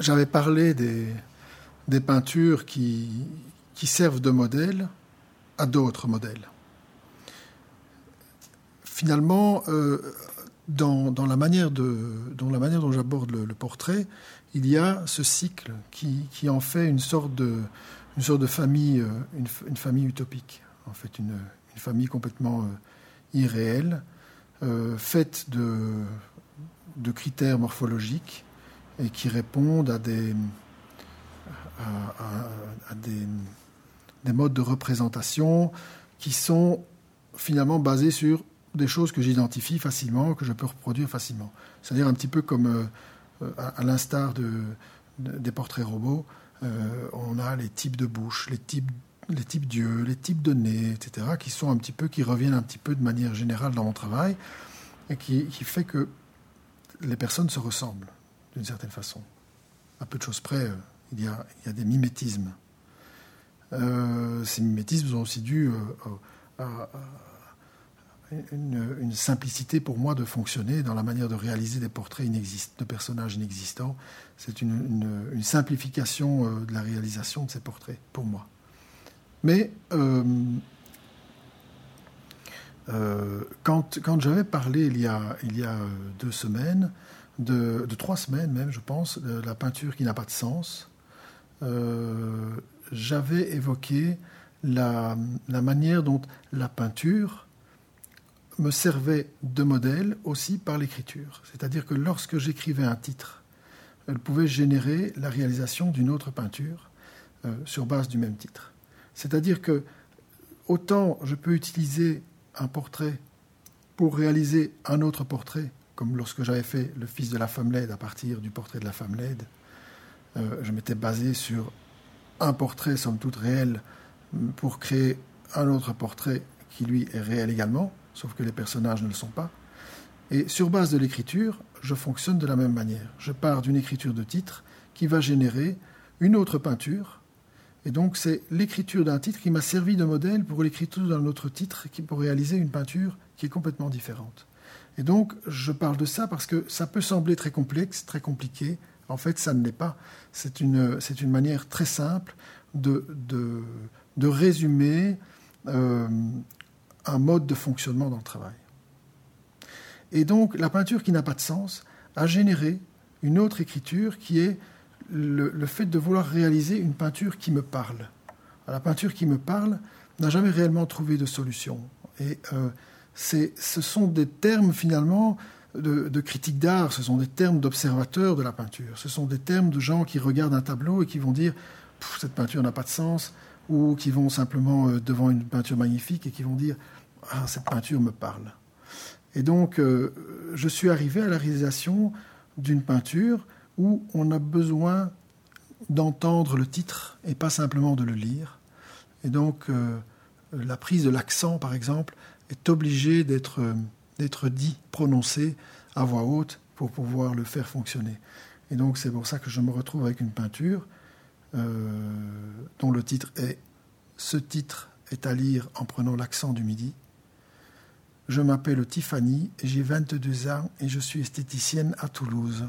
j'avais parlé des, peintures qui, servent de modèle à d'autres modèles. Finalement, euh, dans, la manière la manière dont j'aborde le, portrait, il y a ce cycle qui, en fait une sorte de, famille, euh, une, famille utopique, en fait une, une famille complètement euh, irréelle, faite de, de critères morphologiques et qui répondent à des, à, des, modes de représentation qui sont finalement basés sur des choses que j'identifie facilement, que je peux reproduire facilement. C'est-à-dire un petit peu comme euh, à, l'instar de, des portraits robots, euh, on a les types de bouche, les types, les types d'yeux, les types de nez, etc., qui sont un petit peu, qui reviennent un petit peu de manière générale dans mon travail, et qui, qui fait que les personnes se ressemblent d'une certaine façon. À peu de choses près, euh, il y a, des mimétismes. Euh, ces mimétismes sont aussi dus euh, à, une, simplicité pour moi de fonctionner dans la manière de réaliser des portraits de personnages inexistants. C'est une, simplification euh, de la réalisation de ces portraits pour moi. Mais quand, quand j'avais parlé il y a, deux semaines, de, de, trois semaines même, je pense, de la peinture qui n'a pas de sens, euh, j'avais évoqué la, manière dont la peinture me servait de modèle aussi par l'écriture. C'est-à-dire que lorsque j'écrivais un titre, elle pouvait générer la réalisation d'une autre peinture euh, sur base du même titre. C'est-à-dire que autant je peux utiliser un portrait pour réaliser un autre portrait, comme lorsque j'avais fait Le fils de la femme laide à partir du portrait de la femme laide, euh, je m'étais basé sur un portrait, somme toute réel, pour créer un autre portrait qui, lui, est réel également, sauf que les personnages ne le sont pas. Et sur base de l'écriture, je fonctionne de la même manière. Je pars d'une écriture de titre qui va générer une autre peinture. Et donc, c'est l'écriture d'un titre qui m'a servi de modèle pour l'écriture d'un autre titre qui pour réaliser une peinture qui est complètement différente. Et donc, je parle de ça parce que ça peut sembler très complexe, très compliqué, en fait, ça ne l'est pas. C'est une, c'est une manière très simple de, de, résumer euh, un mode de fonctionnement dans le travail. Et donc, la peinture qui n'a pas de sens a généré une autre écriture qui est le, fait de vouloir réaliser une peinture qui me parle. La peinture qui me parle n'a jamais réellement trouvé de solution. Et euh, ce sont des termes finalement de, critique d'art, ce sont des termes d'observateurs de la peinture, ce sont des termes de gens qui regardent un tableau et qui vont dire cette peinture n'a pas de sens, ou qui vont simplement euh, devant une peinture magnifique et qui vont dire ah, cette peinture me parle. Et donc, euh, je suis arrivé à la réalisation d'une peinture où on a besoin d'entendre le titre et pas simplement de le lire. Et donc, euh, la prise de l'accent, par exemple, est obligée d'être d'être dit, prononcé à voix haute pour pouvoir le faire fonctionner. Et donc c'est pour ça que je me retrouve avec une peinture euh, dont le titre est Ce titre est à lire en prenant l'accent du midi. Je m'appelle Tiffany, j'ai 22 ans et je suis esthéticienne à Toulouse.